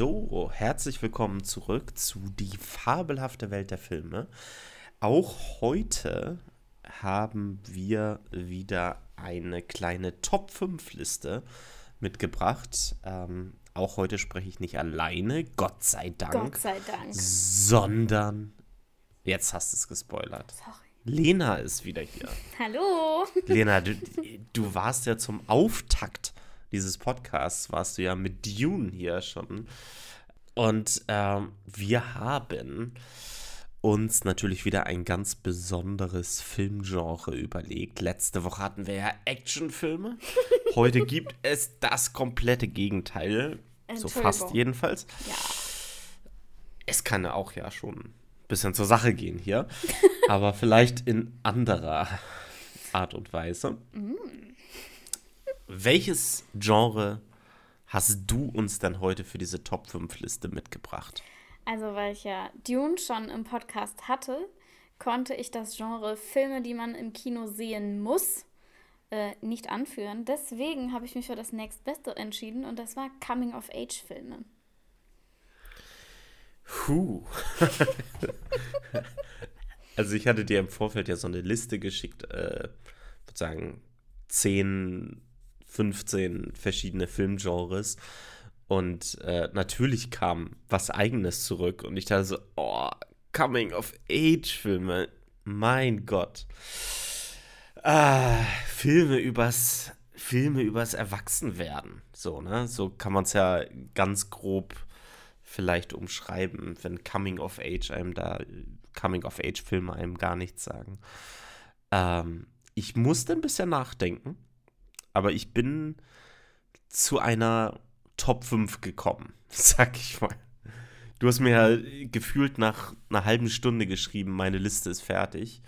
So, herzlich willkommen zurück zu Die fabelhafte Welt der Filme. Auch heute haben wir wieder eine kleine Top 5 Liste mitgebracht. Ähm, auch heute spreche ich nicht alleine, Gott sei Dank. Gott sei Dank. Sondern, jetzt hast du es gespoilert. Sorry. Lena ist wieder hier. Hallo. Lena, du, du warst ja zum Auftakt dieses Podcasts, warst du ja mit Dune hier schon. Und ähm, wir haben uns natürlich wieder ein ganz besonderes Filmgenre überlegt. Letzte Woche hatten wir ja Actionfilme. Heute gibt es das komplette Gegenteil. So fast jedenfalls. Ja. Es kann ja auch ja schon ein bisschen zur Sache gehen hier. aber vielleicht in anderer Art und Weise. Welches Genre hast du uns denn heute für diese Top 5 Liste mitgebracht? Also, weil ich ja Dune schon im Podcast hatte, konnte ich das Genre Filme, die man im Kino sehen muss, äh, nicht anführen. Deswegen habe ich mich für das nächstbeste entschieden und das war Coming-of-Age-Filme. Puh. also ich hatte dir im Vorfeld ja so eine Liste geschickt, äh, sozusagen 10, 15 verschiedene Filmgenres. Und äh, natürlich kam was Eigenes zurück. Und ich dachte so, oh, Coming-of-Age-Filme. Mein Gott. Ah, Filme übers, Filme übers Erwachsenwerden. So, ne? So kann man es ja ganz grob vielleicht umschreiben, wenn Coming of Age einem da, Coming of Age Filme einem gar nichts sagen. Ähm, ich musste ein bisschen nachdenken, aber ich bin zu einer Top 5 gekommen, sag ich mal. Du hast mir ja gefühlt nach einer halben Stunde geschrieben, meine Liste ist fertig.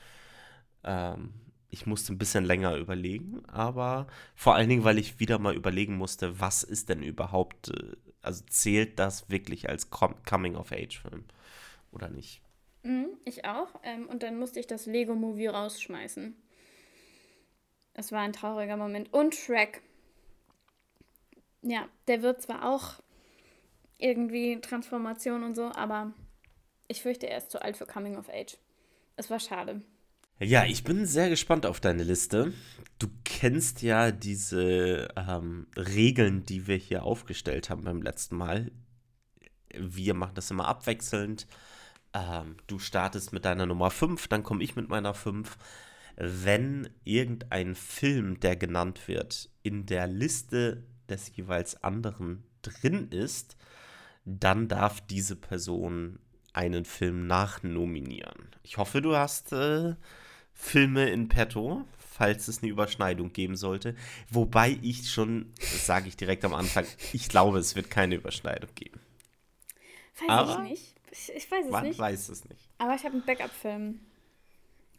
Ähm, ich musste ein bisschen länger überlegen, aber vor allen Dingen, weil ich wieder mal überlegen musste, was ist denn überhaupt, äh, also zählt das wirklich als Com Coming-of-Age-Film oder nicht? Mhm, ich auch. Ähm, und dann musste ich das Lego-Movie rausschmeißen. Es war ein trauriger Moment. Und Shrek. Ja, der wird zwar auch irgendwie Transformation und so, aber ich fürchte, er ist zu alt für Coming of Age. Es war schade. Ja, ich bin sehr gespannt auf deine Liste. Du kennst ja diese ähm, Regeln, die wir hier aufgestellt haben beim letzten Mal. Wir machen das immer abwechselnd. Ähm, du startest mit deiner Nummer 5, dann komme ich mit meiner 5. Wenn irgendein Film, der genannt wird, in der Liste des jeweils anderen drin ist, dann darf diese Person einen Film nachnominieren. Ich hoffe, du hast äh, Filme in petto, falls es eine Überschneidung geben sollte. Wobei ich schon, das sage ich direkt am Anfang, ich glaube, es wird keine Überschneidung geben. Weiß Aber ich nicht. Ich, ich weiß es Man nicht. weiß es nicht. Aber ich habe einen Backup-Film.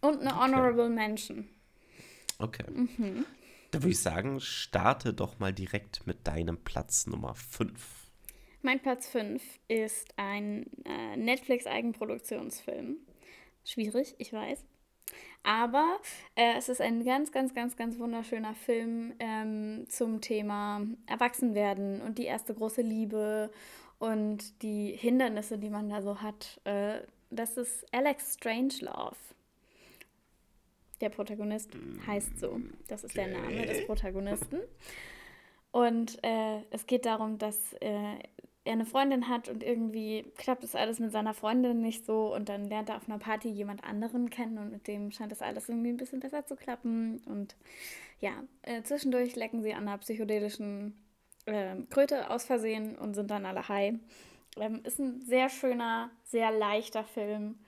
Und eine Honorable Mention. Okay. Da würde ich sagen, starte doch mal direkt mit deinem Platz Nummer 5. Mein Platz 5 ist ein äh, Netflix-Eigenproduktionsfilm. Schwierig, ich weiß. Aber äh, es ist ein ganz, ganz, ganz, ganz wunderschöner Film ähm, zum Thema Erwachsenwerden und die erste große Liebe und die Hindernisse, die man da so hat. Äh, das ist Alex Strangelove. Der Protagonist heißt so. Das ist der Name des Protagonisten. Und äh, es geht darum, dass äh, er eine Freundin hat und irgendwie klappt das alles mit seiner Freundin nicht so und dann lernt er auf einer Party jemand anderen kennen und mit dem scheint das alles irgendwie ein bisschen besser zu klappen und ja, äh, zwischendurch lecken sie an einer psychedelischen äh, Kröte aus Versehen und sind dann alle high. Ähm, ist ein sehr schöner, sehr leichter Film,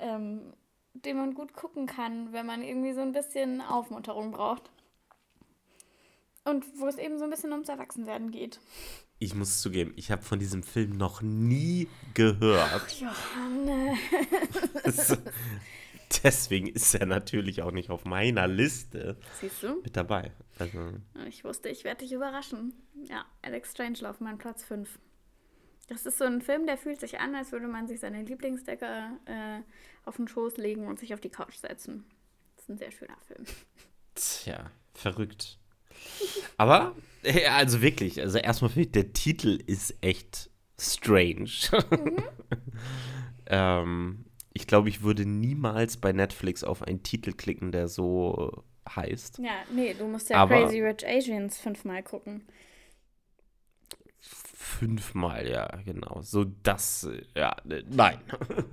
ähm, den man gut gucken kann, wenn man irgendwie so ein bisschen Aufmunterung braucht. Und wo es eben so ein bisschen ums Erwachsenwerden geht. Ich muss zugeben, ich habe von diesem Film noch nie gehört. Johanne. So. Deswegen ist er natürlich auch nicht auf meiner Liste Siehst du? mit dabei. Also, Ich wusste, ich werde dich überraschen. Ja, Alex Strangelove, mein Platz 5. Das ist so ein Film, der fühlt sich an, als würde man sich seine Lieblingsdecke äh, auf den Schoß legen und sich auf die Couch setzen. Das ist ein sehr schöner Film. tja, verrückt. Aber, äh, also wirklich, also erstmal finde ich, der Titel ist echt strange. Mhm. ähm, ich glaube, ich würde niemals bei Netflix auf einen Titel klicken, der so heißt. Ja, nee, du musst ja Aber Crazy Rich Asians fünfmal gucken. Fünfmal, ja, genau. So das, ja, ne, nein.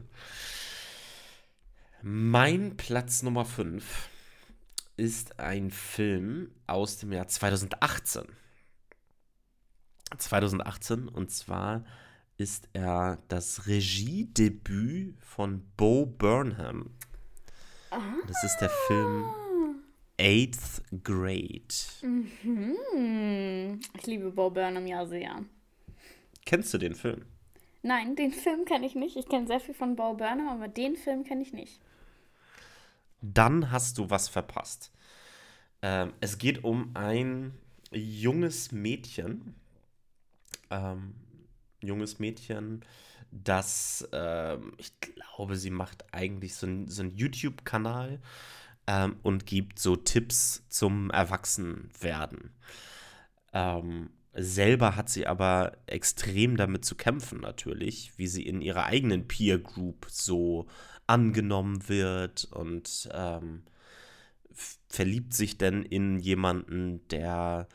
mein Platz Nummer fünf ist ein Film aus dem Jahr 2018. 2018 und zwar ist er das Regiedebüt von Bo Burnham. Ah. Das ist der Film Eighth Grade. Mhm. Ich liebe Bo Burnham ja sehr. Kennst du den Film? Nein, den Film kenne ich nicht. Ich kenne sehr viel von Bo Burnham, aber den Film kenne ich nicht. Dann hast du was verpasst. Ähm, es geht um ein junges Mädchen, ähm, junges Mädchen, das, ähm, ich glaube, sie macht eigentlich so, ein, so einen YouTube-Kanal ähm, und gibt so Tipps zum Erwachsenwerden. Ähm, selber hat sie aber extrem damit zu kämpfen, natürlich, wie sie in ihrer eigenen Peer Group so angenommen wird und ähm, verliebt sich denn in jemanden, der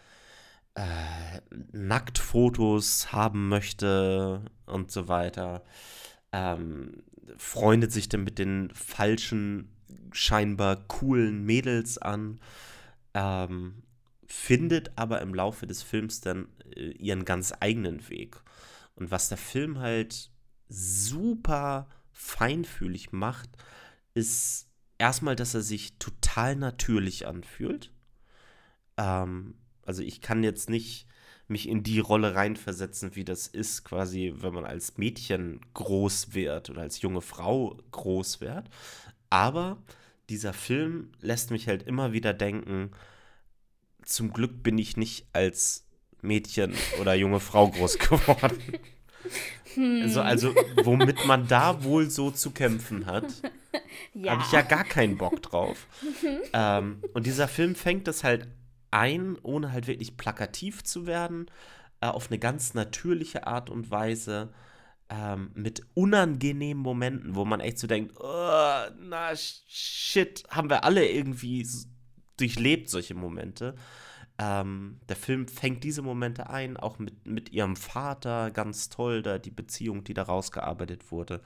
äh, Nacktfotos haben möchte und so weiter. Ähm, freundet sich denn mit den falschen, scheinbar coolen Mädels an. Ähm, findet aber im Laufe des Films dann äh, ihren ganz eigenen Weg. Und was der Film halt super feinfühlig macht, ist erstmal, dass er sich total natürlich anfühlt. Ähm, also ich kann jetzt nicht mich in die Rolle reinversetzen, wie das ist, quasi, wenn man als Mädchen groß wird oder als junge Frau groß wird. Aber dieser Film lässt mich halt immer wieder denken, zum Glück bin ich nicht als Mädchen oder junge Frau groß geworden. Hm. Also, also, womit man da wohl so zu kämpfen hat, ja. habe ich ja gar keinen Bock drauf. ähm, und dieser Film fängt das halt ein, ohne halt wirklich plakativ zu werden, äh, auf eine ganz natürliche Art und Weise, ähm, mit unangenehmen Momenten, wo man echt so denkt, oh, na shit, haben wir alle irgendwie durchlebt solche Momente. Ähm, der Film fängt diese Momente ein, auch mit, mit ihrem Vater, ganz toll, da die Beziehung, die da rausgearbeitet wurde.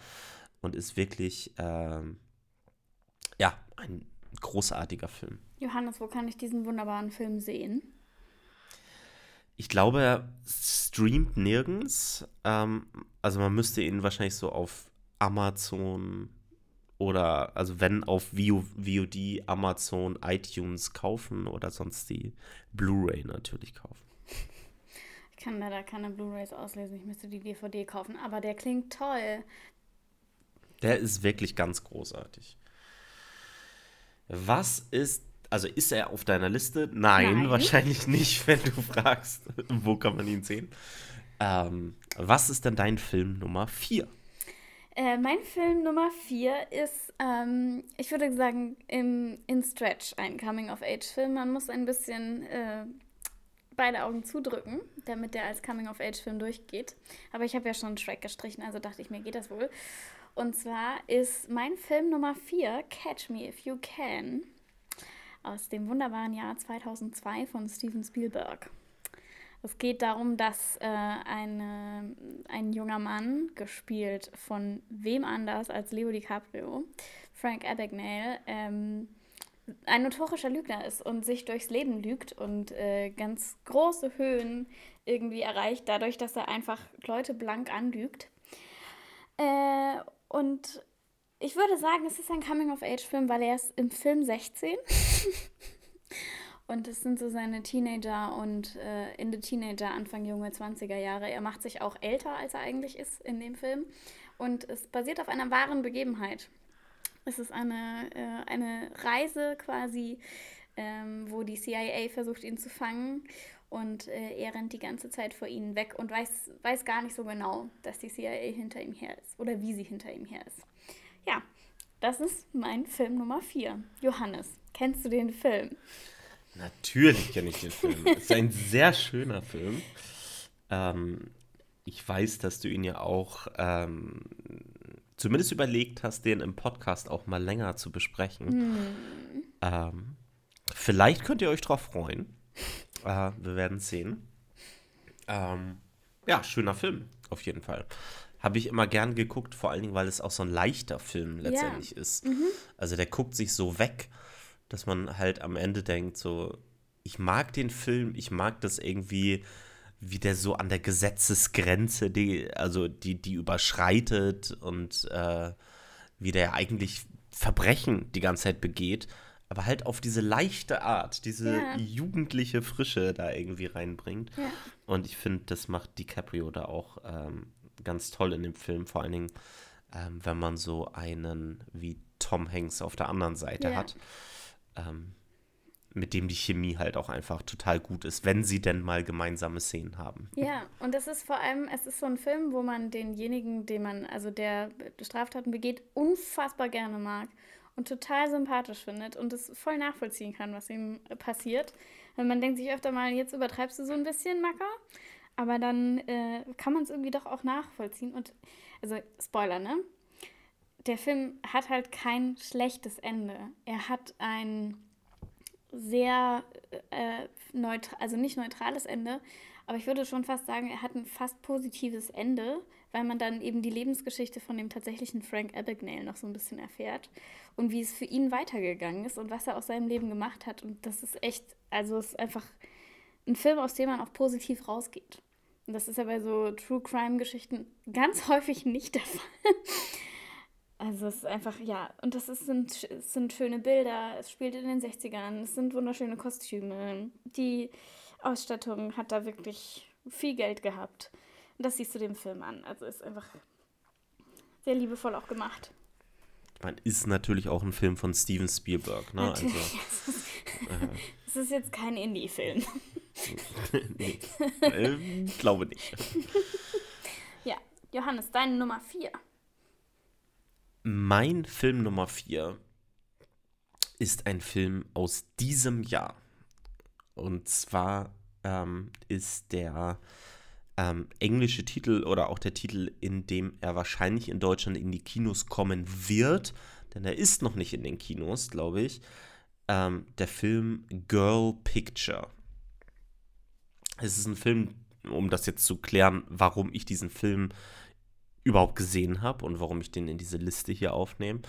Und ist wirklich, ähm, ja, ein großartiger Film. Johannes, wo kann ich diesen wunderbaren Film sehen? Ich glaube, er streamt nirgends. Ähm, also man müsste ihn wahrscheinlich so auf Amazon oder, also wenn auf VOD, Amazon, iTunes kaufen oder sonst die Blu-ray natürlich kaufen. Ich kann leider keine Blu-rays auslesen, ich müsste die DVD kaufen, aber der klingt toll. Der ist wirklich ganz großartig. Was ist, also ist er auf deiner Liste? Nein, Nein. wahrscheinlich nicht, wenn du fragst, wo kann man ihn sehen. Ähm, was ist denn dein Film Nummer 4? Äh, mein Film Nummer 4 ist, ähm, ich würde sagen, im, in Stretch ein Coming-of-Age-Film. Man muss ein bisschen äh, beide Augen zudrücken, damit der als Coming-of-Age-Film durchgeht. Aber ich habe ja schon einen Track gestrichen, also dachte ich mir, geht das wohl. Und zwar ist mein Film Nummer 4, Catch Me If You Can, aus dem wunderbaren Jahr 2002 von Steven Spielberg. Es geht darum, dass äh, eine, ein junger Mann, gespielt von wem anders als Leo DiCaprio, Frank Abagnale, ähm, ein notorischer Lügner ist und sich durchs Leben lügt und äh, ganz große Höhen irgendwie erreicht, dadurch, dass er einfach Leute blank anlügt. Äh, und ich würde sagen, es ist ein Coming-of-Age-Film, weil er ist im Film 16. und es sind so seine Teenager und äh, Ende Teenager, Anfang junge 20er Jahre. Er macht sich auch älter, als er eigentlich ist in dem Film. Und es basiert auf einer wahren Begebenheit. Es ist eine, äh, eine Reise quasi, ähm, wo die CIA versucht, ihn zu fangen. Und äh, er rennt die ganze Zeit vor ihnen weg und weiß, weiß gar nicht so genau, dass die CIA hinter ihm her ist oder wie sie hinter ihm her ist. Ja, das ist mein Film Nummer 4. Johannes, kennst du den Film? Natürlich kenne ich den Film. es ist ein sehr schöner Film. Ähm, ich weiß, dass du ihn ja auch ähm, zumindest überlegt hast, den im Podcast auch mal länger zu besprechen. Hm. Ähm, vielleicht könnt ihr euch drauf freuen. Äh, wir werden sehen. Ähm, ja, schöner Film, auf jeden Fall. Habe ich immer gern geguckt, vor allen Dingen, weil es auch so ein leichter Film letztendlich ja. ist. Mhm. Also der guckt sich so weg, dass man halt am Ende denkt, so, ich mag den Film, ich mag das irgendwie, wie der so an der Gesetzesgrenze, die, also die, die überschreitet und äh, wie der eigentlich Verbrechen die ganze Zeit begeht, aber halt auf diese leichte Art, diese ja. jugendliche Frische da irgendwie reinbringt. Ja. Und ich finde, das macht DiCaprio da auch ähm, ganz toll in dem Film, vor allen Dingen, ähm, wenn man so einen wie Tom Hanks auf der anderen Seite ja. hat. Ähm, mit dem die Chemie halt auch einfach total gut ist, wenn sie denn mal gemeinsame Szenen haben. Ja, und es ist vor allem, es ist so ein Film, wo man denjenigen, den man, also der Straftaten begeht, unfassbar gerne mag und total sympathisch findet und es voll nachvollziehen kann, was ihm passiert. Und man denkt sich öfter mal, jetzt übertreibst du so ein bisschen, Macker. Aber dann äh, kann man es irgendwie doch auch nachvollziehen. Und, also, Spoiler, ne? Der Film hat halt kein schlechtes Ende. Er hat ein sehr äh, neutral, also nicht neutrales Ende, aber ich würde schon fast sagen, er hat ein fast positives Ende, weil man dann eben die Lebensgeschichte von dem tatsächlichen Frank Abagnale noch so ein bisschen erfährt und wie es für ihn weitergegangen ist und was er aus seinem Leben gemacht hat. Und das ist echt, also es ist einfach ein Film, aus dem man auch positiv rausgeht. Und das ist ja bei so True Crime-Geschichten ganz häufig nicht der Fall. Also es ist einfach, ja, und das ist, sind, es sind schöne Bilder, es spielt in den 60ern, es sind wunderschöne Kostüme. Die Ausstattung hat da wirklich viel Geld gehabt. Und das siehst du dem Film an. Also ist einfach sehr liebevoll auch gemacht. Ich meine, ist natürlich auch ein Film von Steven Spielberg, ne? Natürlich. Also, es ist jetzt kein Indie-Film. nee, äh, glaube nicht. ja, Johannes, deine Nummer 4. Mein Film Nummer 4 ist ein Film aus diesem Jahr. Und zwar ähm, ist der ähm, englische Titel oder auch der Titel, in dem er wahrscheinlich in Deutschland in die Kinos kommen wird, denn er ist noch nicht in den Kinos, glaube ich, ähm, der Film Girl Picture. Es ist ein Film, um das jetzt zu klären, warum ich diesen Film überhaupt gesehen habe und warum ich den in diese Liste hier aufnehme,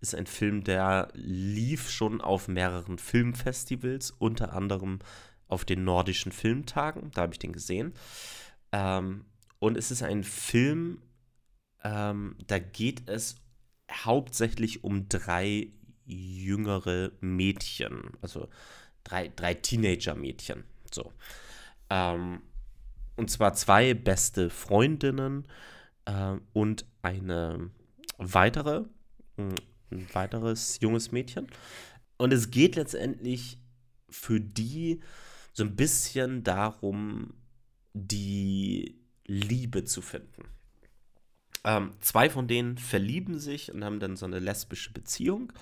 ist ein Film, der lief schon auf mehreren Filmfestivals, unter anderem auf den nordischen Filmtagen. Da habe ich den gesehen. Ähm, und es ist ein Film, ähm, da geht es hauptsächlich um drei jüngere Mädchen, also drei, drei Teenager-Mädchen. So. Ähm, und zwar zwei beste Freundinnen äh, und eine weitere, ein weiteres junges Mädchen. Und es geht letztendlich für die so ein bisschen darum, die Liebe zu finden. Ähm, zwei von denen verlieben sich und haben dann so eine lesbische Beziehung.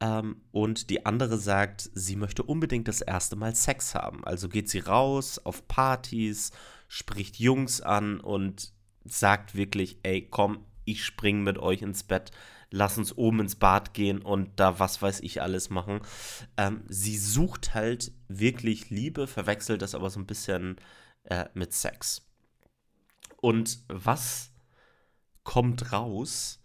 Ähm, und die andere sagt, sie möchte unbedingt das erste Mal Sex haben. Also geht sie raus auf Partys, spricht Jungs an und sagt wirklich, ey, komm, ich spring mit euch ins Bett, lass uns oben ins Bad gehen und da was weiß ich alles machen. Ähm, sie sucht halt wirklich Liebe, verwechselt das aber so ein bisschen äh, mit Sex. Und was kommt raus?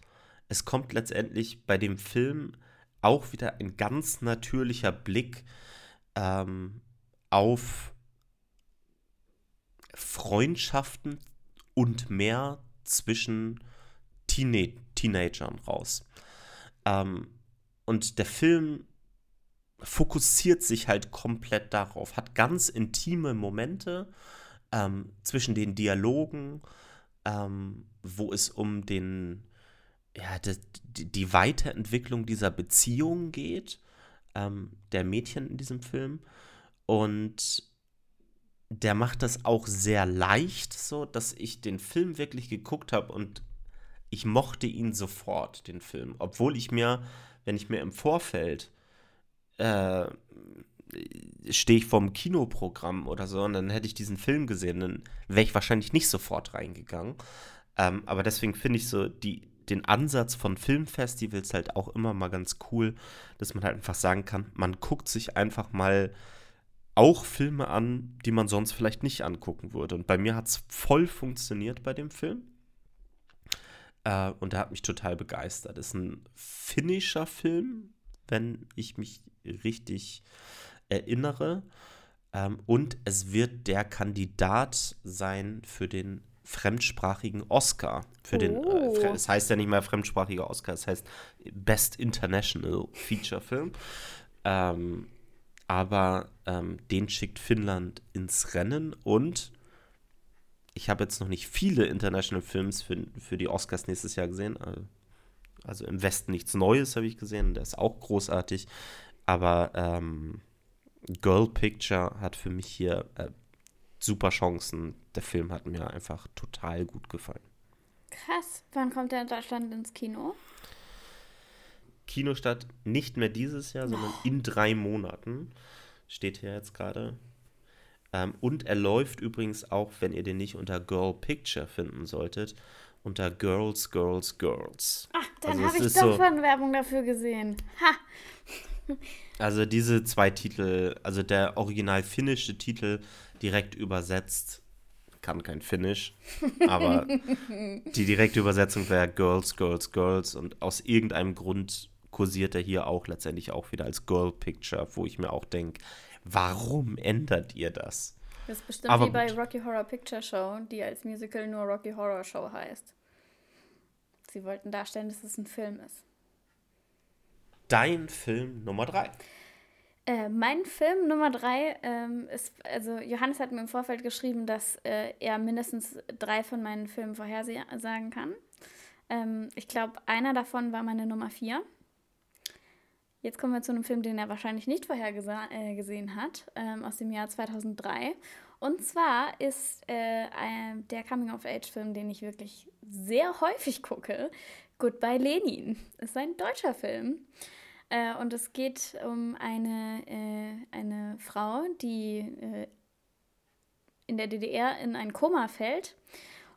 Es kommt letztendlich bei dem Film auch wieder ein ganz natürlicher Blick ähm, auf Freundschaften und mehr zwischen Teenie Teenagern raus. Ähm, und der Film fokussiert sich halt komplett darauf, hat ganz intime Momente ähm, zwischen den Dialogen, ähm, wo es um den, ja, die, die Weiterentwicklung dieser Beziehung geht, ähm, der Mädchen in diesem Film. Und der macht das auch sehr leicht, so dass ich den Film wirklich geguckt habe und ich mochte ihn sofort, den Film. Obwohl ich mir, wenn ich mir im Vorfeld äh, stehe ich vorm Kinoprogramm oder so und dann hätte ich diesen Film gesehen, dann wäre ich wahrscheinlich nicht sofort reingegangen. Ähm, aber deswegen finde ich so die, den Ansatz von Filmfestivals halt auch immer mal ganz cool, dass man halt einfach sagen kann, man guckt sich einfach mal auch Filme an, die man sonst vielleicht nicht angucken würde. Und bei mir hat es voll funktioniert bei dem Film. Äh, und der hat mich total begeistert. Ist ein finnischer Film, wenn ich mich richtig erinnere. Ähm, und es wird der Kandidat sein für den fremdsprachigen Oscar. Für den, Oh. äh, es heißt ja nicht mehr fremdsprachiger Oscar, es heißt Best International Feature Film. Ähm, aber ähm, den schickt Finnland ins Rennen und ich habe jetzt noch nicht viele International Films für, für die Oscars nächstes Jahr gesehen. äh, Also im Westen nichts Neues habe ich gesehen, der ist auch großartig. Aber ähm, Girl Picture hat für mich hier äh, super Chancen. Der Film hat mir einfach total gut gefallen. Krass. Wann kommt der in Deutschland ins Kino? Kinostart nicht mehr dieses Jahr, sondern in drei Monaten. Steht hier jetzt gerade. Ähm, und er läuft übrigens auch, wenn ihr den nicht unter Girl Picture finden solltet, unter Girls, Girls, Girls. Ach, dann Also habe ich doch so- schon Werbung dafür gesehen. Ha! Also diese zwei Titel, also der original finnische Titel direkt übersetzt, kann kein Finnisch, aber die direkte Übersetzung wäre Girls, Girls, Girls und aus irgendeinem Grund kursiert er hier auch letztendlich auch wieder als Girl Picture, wo ich mir auch denke, warum ändert ihr das? Das ist bestimmt Aber wie bei. Rocky Horror Picture Show, die als Musical nur Rocky Horror Show heißt. Sie wollten darstellen, dass es ein Film ist. Dein Film Nummer drei. Äh, mein Film Nummer drei ähm, ist, also Johannes hat mir im Vorfeld geschrieben, dass äh, er mindestens drei von meinen Filmen vorhersagen kann. Ähm, ich glaube, einer davon war meine Nummer vier. Jetzt kommen wir zu einem Film, den er wahrscheinlich nicht vorhergesehen äh, gesehen hat, ähm, aus dem Jahr 2003. Und zwar ist äh, der Coming-of-Age-Film, den ich wirklich sehr häufig gucke, Goodbye Lenin. Ist ein deutscher Film. Äh, und es geht um eine, äh, eine Frau, die äh, in der DDR in ein Koma fällt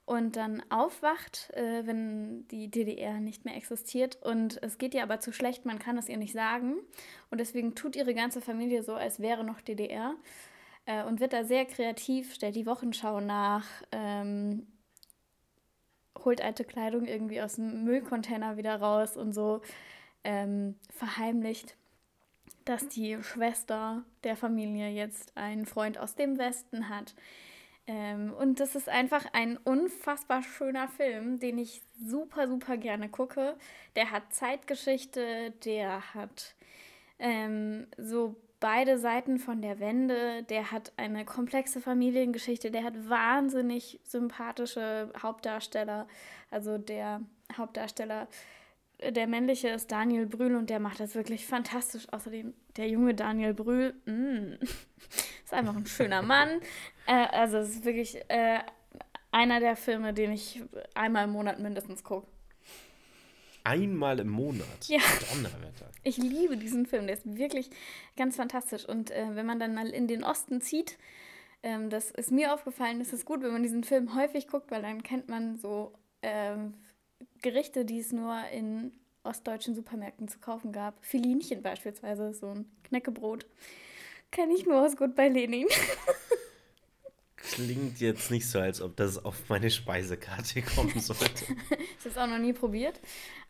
und dann aufwacht, äh, wenn die DDR nicht mehr existiert. Und es geht ihr aber zu schlecht, man kann es ihr nicht sagen. Und deswegen tut ihre ganze Familie so, als wäre noch DDR. Äh, und wird da sehr kreativ, stellt die Wochenschau nach, ähm, holt alte Kleidung irgendwie aus dem Müllcontainer wieder raus und so ähm, verheimlicht, dass die Schwester der Familie jetzt einen Freund aus dem Westen hat. Ähm, und das ist einfach ein unfassbar schöner Film, den ich super, super gerne gucke. Der hat Zeitgeschichte, der hat ähm, so beide Seiten von der Wende, der hat eine komplexe Familiengeschichte, der hat wahnsinnig sympathische Hauptdarsteller. Also der Hauptdarsteller der männliche ist Daniel Brühl und der macht das wirklich fantastisch. Außerdem der junge Daniel Brühl, mm, ist einfach ein schöner Mann. Äh, also es ist wirklich äh, einer der Filme, den ich einmal im Monat mindestens gucke. Einmal im Monat. Ja. Donnerwetter. Ich liebe diesen Film, der ist wirklich ganz fantastisch. Und äh, wenn man dann mal in den Osten zieht, ähm, das ist mir aufgefallen, ist es gut, wenn man diesen Film häufig guckt, weil dann kennt man so ähm, Gerichte, die es nur in ostdeutschen Supermärkten zu kaufen gab. Filinchen beispielsweise, so ein Knäckebrot. Kenne ich nur aus Gut bei Lenin. Klingt jetzt nicht so, als ob das auf meine Speisekarte kommen sollte. Ich habe es auch noch nie probiert.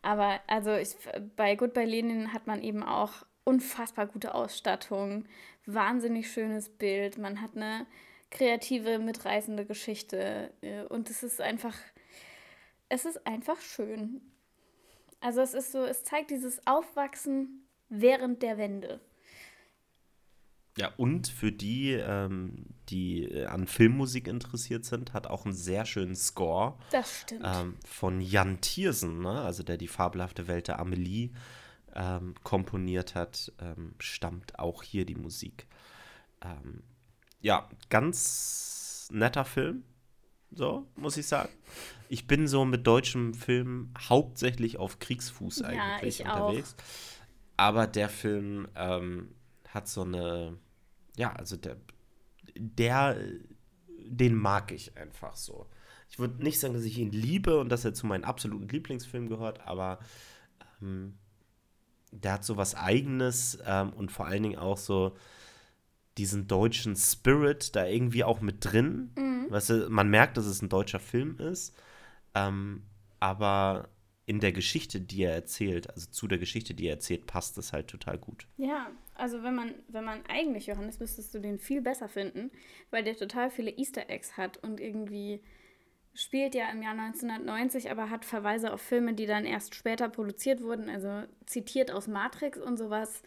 Aber also ich, bei Good by Lenin hat man eben auch unfassbar gute Ausstattung, wahnsinnig schönes Bild, man hat eine kreative, mitreißende Geschichte äh, und es ist einfach, es ist einfach schön. Also es ist so, es zeigt dieses Aufwachsen während der Wende. Ja, und für die, ähm, die äh, an Filmmusik interessiert sind, hat auch einen sehr schönen Score Das stimmt. ähm, von Jan Tiersen, ne? also der die fabelhafte Welt der Amelie ähm, komponiert hat, ähm, stammt auch hier die Musik. Ähm, ja, ganz netter Film, so muss ich sagen. Ich bin so mit deutschem Film hauptsächlich auf Kriegsfuß Ja, eigentlich ich auch. unterwegs. Aber der Film ähm, hat so eine ja, also der, der, den mag ich einfach so. Ich würde nicht sagen, dass ich ihn liebe und dass er zu meinen absoluten Lieblingsfilmen gehört, aber ähm, der hat so was Eigenes ähm, und vor allen Dingen auch so diesen deutschen Spirit da irgendwie auch mit drin. Mhm. Weißt du, man merkt, dass es ein deutscher Film ist, ähm, aber in der Geschichte, die er erzählt, also zu der Geschichte, die er erzählt, passt das halt total gut. Ja, also wenn man, wenn man eigentlich Johannes, müsstest du den viel besser finden, weil der total viele Easter Eggs hat und irgendwie spielt ja im Jahr 1990, aber hat Verweise auf Filme, die dann erst später produziert wurden, also zitiert aus Matrix und sowas.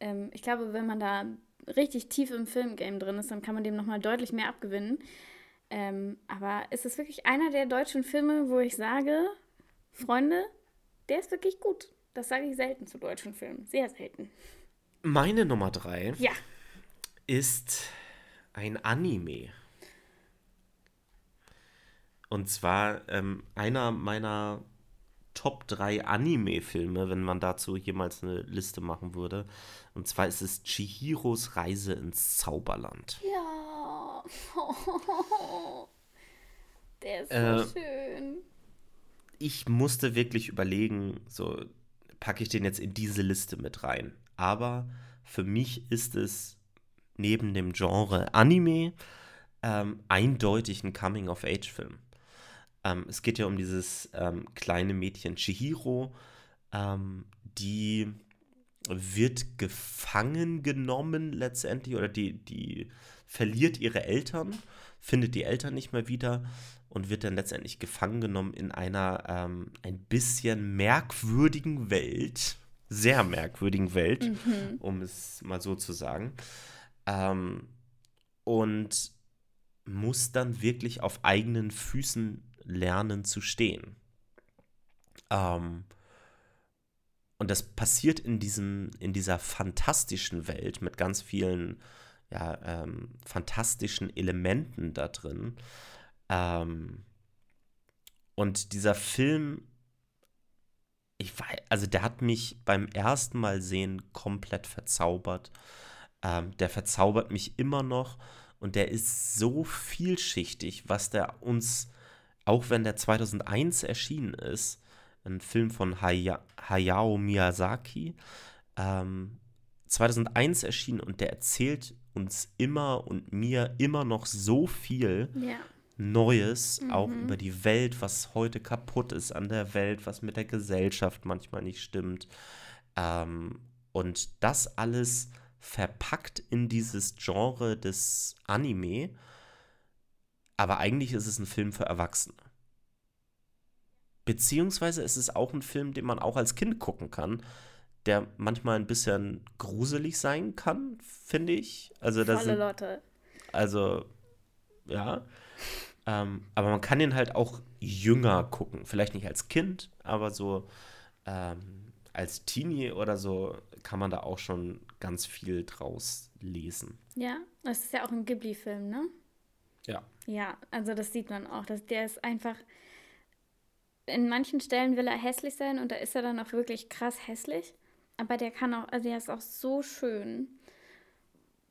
Ähm, ich glaube, wenn man da richtig tief im Filmgame drin ist, dann kann man dem nochmal deutlich mehr abgewinnen. Ähm, aber es ist wirklich einer der deutschen Filme, wo ich sage, Freunde, der ist wirklich gut. Das sage ich selten zu deutschen Filmen. Sehr selten. Meine Nummer drei ja. ist ein Anime. Und zwar ähm, einer meiner Top 3 Anime-Filme, wenn man dazu jemals eine Liste machen würde. Und zwar ist es Chihiros Reise ins Zauberland. Ja. Der ist so äh, schön ich musste wirklich überlegen, so packe ich den jetzt in diese Liste mit rein. Aber für mich ist es neben dem Genre Anime ähm, eindeutig ein Coming-of-Age-Film. Ähm, es geht ja um dieses ähm, kleine Mädchen Chihiro, ähm, die wird gefangen genommen letztendlich oder die, die verliert ihre Eltern, findet die Eltern nicht mehr wieder und wird dann letztendlich gefangen genommen in einer ähm, ein bisschen merkwürdigen Welt, sehr merkwürdigen Welt, mhm. um es mal so zu sagen. Ähm, und muss dann wirklich auf eigenen Füßen lernen zu stehen. Ähm, und das passiert in, diesem, in dieser fantastischen Welt mit ganz vielen ja, ähm, fantastischen Elementen da drin. Ähm, und dieser Film, ich weiß, also der hat mich beim ersten Mal sehen komplett verzaubert. Ähm, der verzaubert mich immer noch und der ist so vielschichtig, was der uns, auch wenn der 2001 erschienen ist, ein Film von Haya, Hayao Miyazaki, ähm, 2001 erschienen und der erzählt uns immer und mir immer noch so viel. Ja. Neues, mhm. auch über die Welt, was heute kaputt ist an der Welt, was mit der Gesellschaft manchmal nicht stimmt. Ähm, und das alles verpackt in dieses Genre des Anime. Aber eigentlich ist es ein Film für Erwachsene. Beziehungsweise ist es auch ein Film, den man auch als Kind gucken kann, der manchmal ein bisschen gruselig sein kann, finde ich. Also, das Volle Leute. Also, ja. Ähm, aber man kann ihn halt auch jünger gucken. Vielleicht nicht als Kind, aber so ähm, als Teenie oder so kann man da auch schon ganz viel draus lesen. Ja, das ist ja auch ein Ghibli-Film, ne? Ja. Ja, also das sieht man auch. Dass der ist einfach. In manchen Stellen will er hässlich sein und da ist er dann auch wirklich krass hässlich. Aber der kann auch, also der ist auch so schön.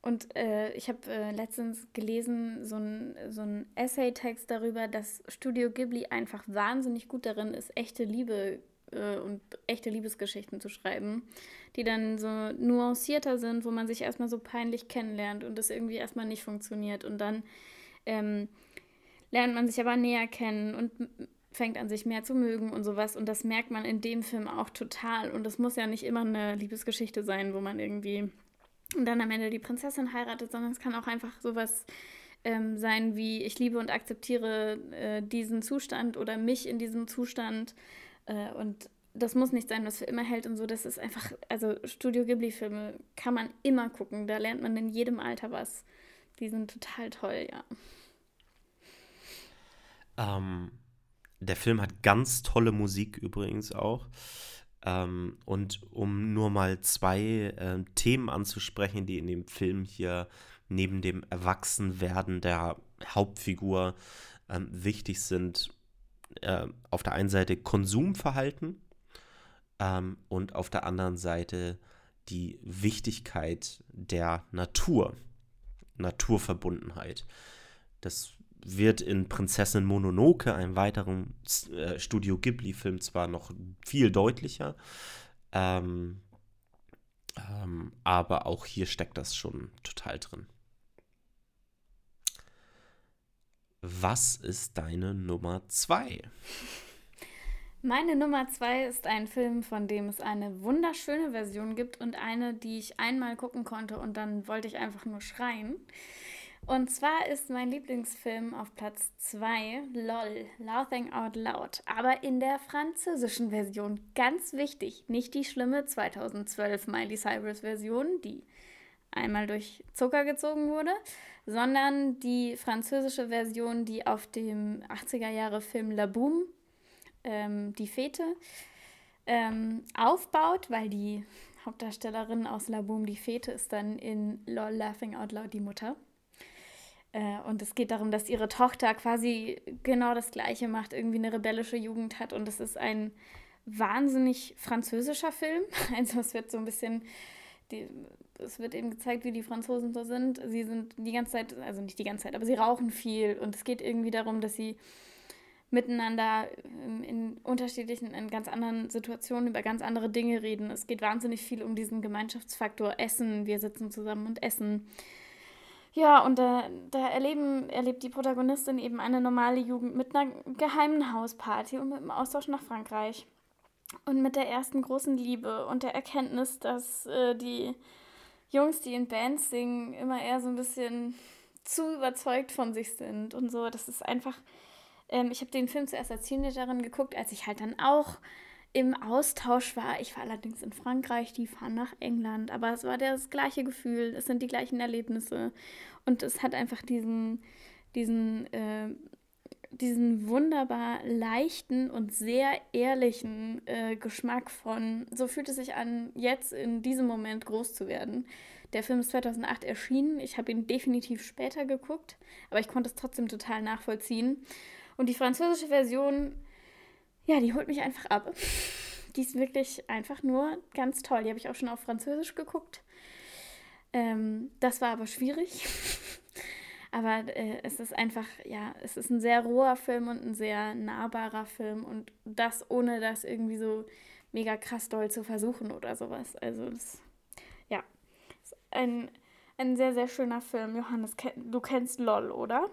Und äh, ich habe äh, letztens gelesen, so ein, so ein Essay-Text darüber, dass Studio Ghibli einfach wahnsinnig gut darin ist, echte Liebe äh, und echte Liebesgeschichten zu schreiben, die dann so nuancierter sind, wo man sich erstmal so peinlich kennenlernt und das irgendwie erstmal nicht funktioniert. Und dann ähm, lernt man sich aber näher kennen und fängt an, sich mehr zu mögen und sowas. Und das merkt man in dem Film auch total. Und das muss ja nicht immer eine Liebesgeschichte sein, wo man irgendwie dann am Ende die Prinzessin heiratet, sondern es kann auch einfach sowas ähm, sein wie ich liebe und akzeptiere äh, diesen Zustand oder mich in diesem Zustand. Äh, und das muss nicht sein, was für immer hält und so. Das ist einfach, also Studio Ghibli-Filme kann man immer gucken. Da lernt man in jedem Alter was. Die sind total toll, ja. Ähm, der Film hat ganz tolle Musik übrigens auch. Ähm, und um nur mal zwei äh, Themen anzusprechen, die in dem Film hier neben dem Erwachsenwerden der Hauptfigur ähm, wichtig sind. Äh, auf der einen Seite Konsumverhalten ähm, und auf der anderen Seite die Wichtigkeit der Natur. Naturverbundenheit. Das wird in Prinzessin Mononoke, einem weiteren äh, Studio Ghibli-Film, zwar noch viel deutlicher, ähm, ähm, aber auch hier steckt das schon total drin. Was ist deine Nummer zwei? Meine Nummer zwei ist ein Film, von dem es eine wunderschöne Version gibt und eine, die ich einmal gucken konnte und dann wollte ich einfach nur schreien. Und zwar ist mein Lieblingsfilm auf Platz 2 LOL, Laughing Out Loud, aber in der französischen Version. Ganz wichtig, nicht die schlimme 2012 Miley Cyrus Version, die einmal durch Zucker gezogen wurde, sondern die französische Version, die auf dem 80er Jahre Film La Boom ähm, die Fete ähm, aufbaut, weil die Hauptdarstellerin aus La Boom, die Fete, ist dann in LOL Laughing Out Loud die Mutter. Äh, und es geht darum, dass ihre Tochter quasi genau das Gleiche macht, irgendwie eine rebellische Jugend hat. Und es ist ein wahnsinnig französischer Film. Also es wird so ein bisschen, die, es wird eben gezeigt, wie die Franzosen so sind. Sie sind die ganze Zeit, also nicht die ganze Zeit, aber sie rauchen viel. Und es geht irgendwie darum, dass sie miteinander ähm, in unterschiedlichen, in ganz anderen Situationen über ganz andere Dinge reden. Es geht wahnsinnig viel um diesen Gemeinschaftsfaktor Essen. Wir sitzen zusammen und essen. Ja, und da, da erleben, erlebt die Protagonistin eben eine normale Jugend mit einer geheimen Hausparty und mit einem Austausch nach Frankreich. Und mit der ersten großen Liebe und der Erkenntnis, dass äh, die Jungs, die in Bands singen, immer eher so ein bisschen zu überzeugt von sich sind und so. Das ist einfach ähm, ich habe den Film zuerst als Teenagerin geguckt, als ich halt dann auch im Austausch war. Ich war allerdings in Frankreich, die fahren nach England, aber es war das gleiche Gefühl, es sind die gleichen Erlebnisse und es hat einfach diesen, diesen, äh, diesen wunderbar leichten und sehr ehrlichen äh, Geschmack von, so fühlt es sich an, jetzt in diesem Moment groß zu werden. Der Film ist 2008 erschienen, ich habe ihn definitiv später geguckt, aber ich konnte es trotzdem total nachvollziehen. Und die französische Version, ja, die holt mich einfach ab. Die ist wirklich einfach nur ganz toll. Die habe ich auch schon auf Französisch geguckt. Ähm, das war aber schwierig. aber äh, es ist einfach, ja, es ist ein sehr roher Film und ein sehr nahbarer Film. Und das ohne das irgendwie so mega krass doll zu versuchen oder sowas. Also, das, ja, ist ein, ein sehr, sehr schöner Film. Johannes, du kennst LOL, oder?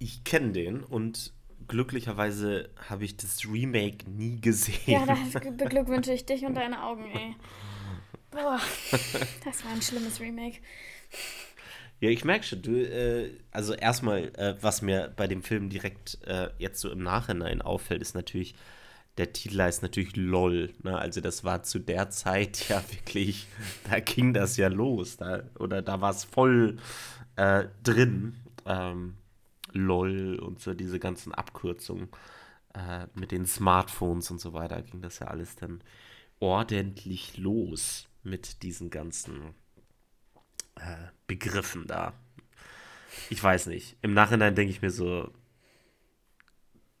Ich kenne den und glücklicherweise habe ich das Remake nie gesehen. Ja, da beglückwünsche ich dich und deine Augen, ey. Boah, das war ein schlimmes Remake. Ja, ich merke schon, du, äh, also erstmal, äh, was mir bei dem Film direkt äh, jetzt so im Nachhinein auffällt, ist natürlich, der Titel heißt natürlich LOL. Ne? Also das war zu der Zeit ja wirklich, da ging das ja los. Da, oder da war es voll äh, drin. Ähm, LOL und so diese ganzen Abkürzungen äh, mit den Smartphones und so weiter ging das ja alles dann ordentlich los mit diesen ganzen äh, Begriffen da. Ich weiß nicht. Im Nachhinein denke ich mir so,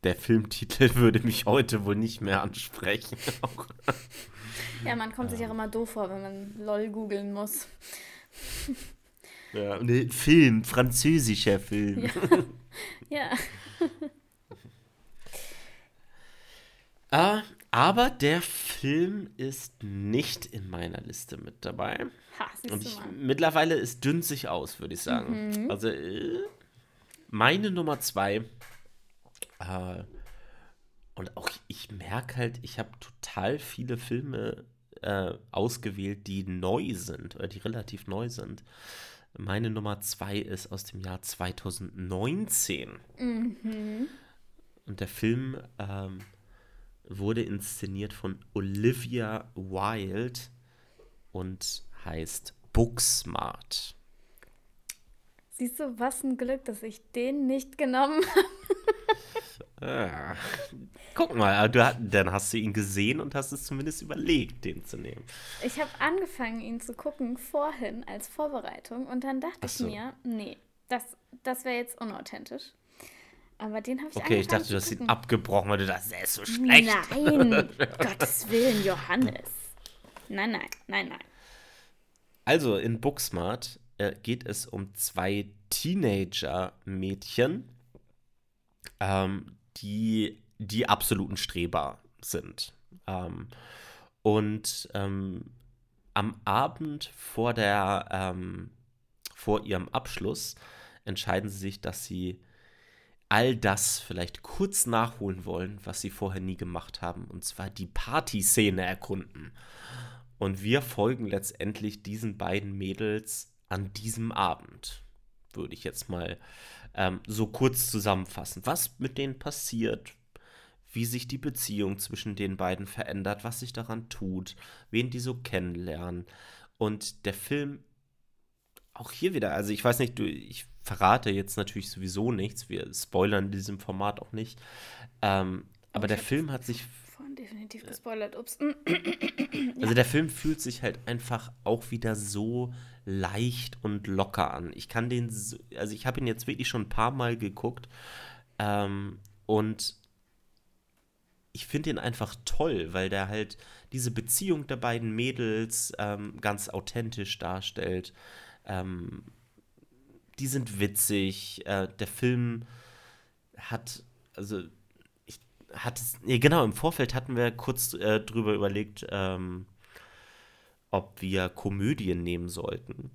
der Filmtitel würde mich heute wohl nicht mehr ansprechen. ja, man kommt sich auch immer doof vor, wenn man LOL googeln muss. Ja, ne, Film, französischer Film. Ja. ja. ah, aber der Film ist nicht in meiner Liste mit dabei. Ha, Und ich, mittlerweile ist dünnt sich aus, würde ich sagen. Mhm. Also äh, meine Nummer zwei. Äh, und auch ich merke halt, ich habe total viele Filme äh, ausgewählt, die neu sind oder die relativ neu sind. Meine Nummer zwei ist aus dem Jahr 2019. Mhm. Und der Film ähm, wurde inszeniert von Olivia Wilde und heißt Booksmart. Siehst du, was ein Glück, dass ich den nicht genommen habe. Ah, guck mal, du, dann hast du ihn gesehen und hast es zumindest überlegt, den zu nehmen. Ich habe angefangen, ihn zu gucken vorhin als Vorbereitung und dann dachte so. ich mir, nee, das, das wäre jetzt unauthentisch. Aber den habe ich Okay, ich dachte, du hast ihn abgebrochen, weil du er ist so schlecht. Nein, Gottes Willen, Johannes. Nein, nein, nein, nein. Also in Booksmart äh, geht es um zwei Teenager-Mädchen, ähm, die die absoluten Streber sind. Ähm, und ähm, am Abend vor der ähm, vor ihrem Abschluss entscheiden sie sich, dass sie all das vielleicht kurz nachholen wollen, was sie vorher nie gemacht haben, und zwar die Partyszene erkunden. Und wir folgen letztendlich diesen beiden Mädels an diesem Abend, würde ich jetzt mal ähm, so kurz zusammenfassen. Was mit denen passiert, wie sich die Beziehung zwischen den beiden verändert, was sich daran tut, wen die so kennenlernen. Und der Film, auch hier wieder, also ich weiß nicht, du, ich verrate jetzt natürlich sowieso nichts, wir spoilern in diesem Format auch nicht. Ähm, aber der Film hat sich. Vorhin definitiv gespoilert, ups. Also der Film fühlt sich halt einfach auch wieder so leicht und locker an. Ich kann den, so, also ich habe ihn jetzt wirklich schon ein paar Mal geguckt ähm, und ich finde ihn einfach toll, weil der halt diese Beziehung der beiden Mädels ähm, ganz authentisch darstellt. Ähm, die sind witzig. Äh, der Film hat, also, ich hatte es, nee, genau, im Vorfeld hatten wir kurz äh, drüber überlegt, ähm, ob wir Komödien nehmen sollten.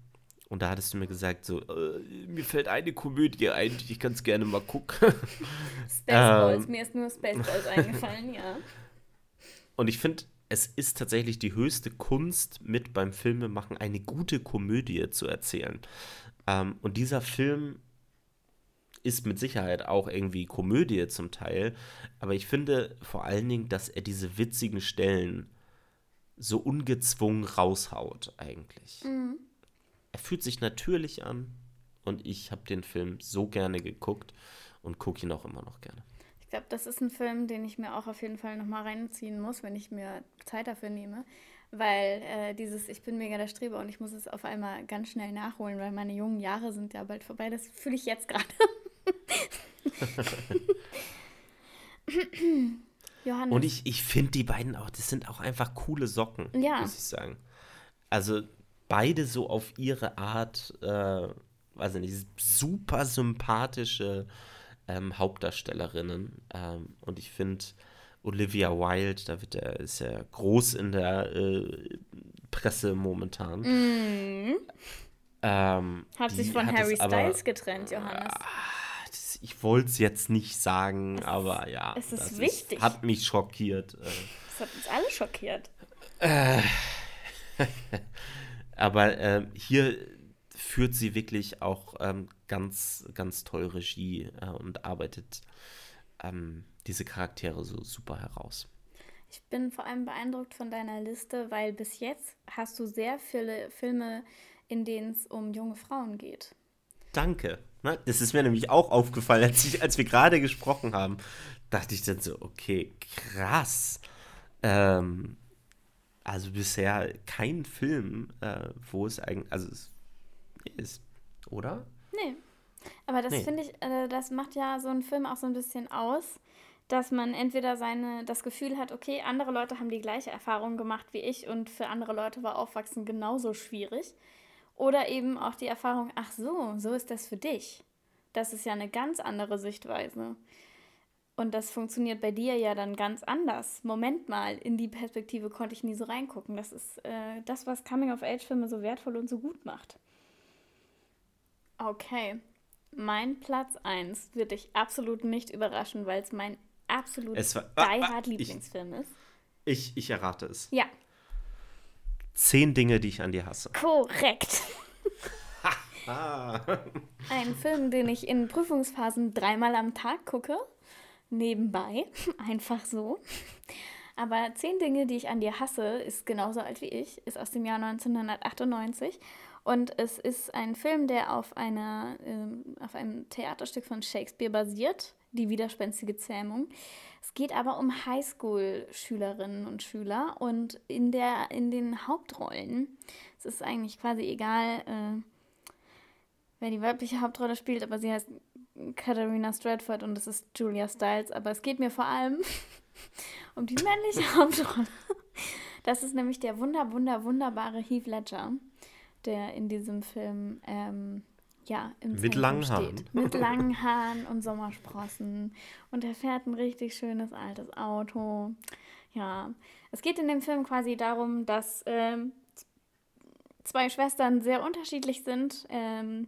Und da hattest du mir gesagt, so, äh, mir fällt eine Komödie ein, die ich ganz gerne mal gucke. Spaceballs, ähm, mir ist nur Spaceballs eingefallen, ja. Und ich finde, es ist tatsächlich die höchste Kunst, mit beim Filmemachen eine gute Komödie zu erzählen. Ähm, und dieser Film ist mit Sicherheit auch irgendwie Komödie zum Teil, aber ich finde vor allen Dingen, dass er diese witzigen Stellen so ungezwungen raushaut eigentlich. Mhm. Er fühlt sich natürlich an und ich habe den Film so gerne geguckt und gucke ihn auch immer noch gerne. Ich glaube, das ist ein Film, den ich mir auch auf jeden Fall nochmal reinziehen muss, wenn ich mir Zeit dafür nehme. Weil äh, dieses Ich bin mega der Streber und ich muss es auf einmal ganz schnell nachholen, weil meine jungen Jahre sind ja bald vorbei. Das fühle ich jetzt gerade. Johannes. Und ich, ich finde die beiden auch, das sind auch einfach coole Socken, ja. muss ich sagen. Also beide so auf ihre Art, äh, weiß nicht, super sympathische ähm, Hauptdarstellerinnen. Ähm, und ich finde Olivia Wilde, da wird er, ist ja groß in der äh, Presse momentan. Mm. Ähm, hat sich von Harry Styles getrennt, Johannes. Ah, ich wollte es jetzt nicht sagen, es aber ja. Es ist wichtig. Ist, hat mich schockiert. Es hat uns alle schockiert. Äh, aber äh, hier führt sie wirklich auch ähm, ganz, ganz toll Regie äh, und arbeitet ähm, diese Charaktere so super heraus. Ich bin vor allem beeindruckt von deiner Liste, weil bis jetzt hast du sehr viele Filme, in denen es um junge Frauen geht. Danke. Ne? Das ist mir nämlich auch aufgefallen, als, ich, als wir gerade gesprochen haben. Dachte ich dann so, okay, krass. Ähm, also bisher kein Film, äh, wo es eigentlich, also es ist, oder? Nee. Aber das nee. finde ich, äh, das macht ja so einen Film auch so ein bisschen aus, dass man entweder seine, das Gefühl hat, okay, andere Leute haben die gleiche Erfahrung gemacht wie ich und für andere Leute war Aufwachsen genauso schwierig. Oder eben auch die Erfahrung, ach so, so ist das für dich. Das ist ja eine ganz andere Sichtweise. Und das funktioniert bei dir ja dann ganz anders. Moment mal, in die Perspektive konnte ich nie so reingucken. Das ist äh, das, was Coming-of-Age-Filme so wertvoll und so gut macht. Okay, mein Platz 1 wird dich absolut nicht überraschen, weil es mein absolut war, ah, Hard Lieblingsfilm ist. Ich, ich errate es. Ja. Zehn Dinge, die ich an dir hasse. Korrekt. Ein Film, den ich in Prüfungsphasen dreimal am Tag gucke. Nebenbei. Einfach so. Aber Zehn Dinge, die ich an dir hasse, ist genauso alt wie ich, ist aus dem Jahr 1998. Und es ist ein Film, der auf, einer, äh, auf einem Theaterstück von Shakespeare basiert die widerspenstige Zähmung. Es geht aber um Highschool-Schülerinnen und Schüler und in, der, in den Hauptrollen, es ist eigentlich quasi egal, äh, wer die weibliche Hauptrolle spielt, aber sie heißt Katharina Stratford und es ist Julia Stiles, aber es geht mir vor allem um die männliche Hauptrolle. Das ist nämlich der wunder, wunder, wunderbare Heath Ledger, der in diesem Film ähm, ja, im Mit langen Haaren. Mit langen Haaren und Sommersprossen. Und er fährt ein richtig schönes altes Auto. Ja, es geht in dem Film quasi darum, dass ähm, zwei Schwestern sehr unterschiedlich sind. Ähm,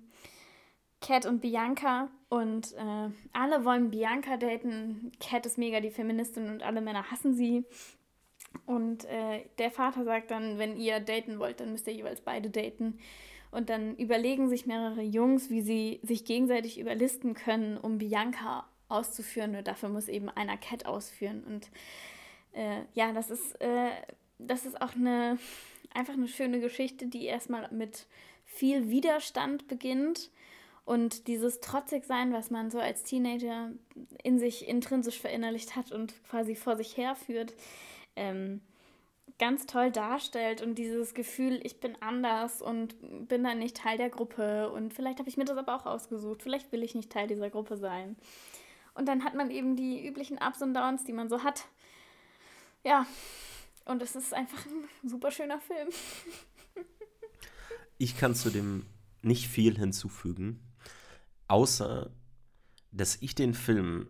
Cat und Bianca. Und äh, alle wollen Bianca daten. Cat ist mega die Feministin und alle Männer hassen sie. Und äh, der Vater sagt dann, wenn ihr daten wollt, dann müsst ihr jeweils beide daten. Und dann überlegen sich mehrere Jungs, wie sie sich gegenseitig überlisten können, um Bianca auszuführen. Nur dafür muss eben einer Cat ausführen. Und äh, ja, das ist, äh, das ist auch eine einfach eine schöne Geschichte, die erstmal mit viel Widerstand beginnt. Und dieses Trotzigsein, was man so als Teenager in sich intrinsisch verinnerlicht hat und quasi vor sich herführt, ähm, ganz toll darstellt und dieses Gefühl, ich bin anders und bin dann nicht Teil der Gruppe und vielleicht habe ich mir das aber auch ausgesucht, vielleicht will ich nicht Teil dieser Gruppe sein. Und dann hat man eben die üblichen Ups und Downs, die man so hat. Ja, und es ist einfach ein super schöner Film. ich kann zu dem nicht viel hinzufügen, außer dass ich den Film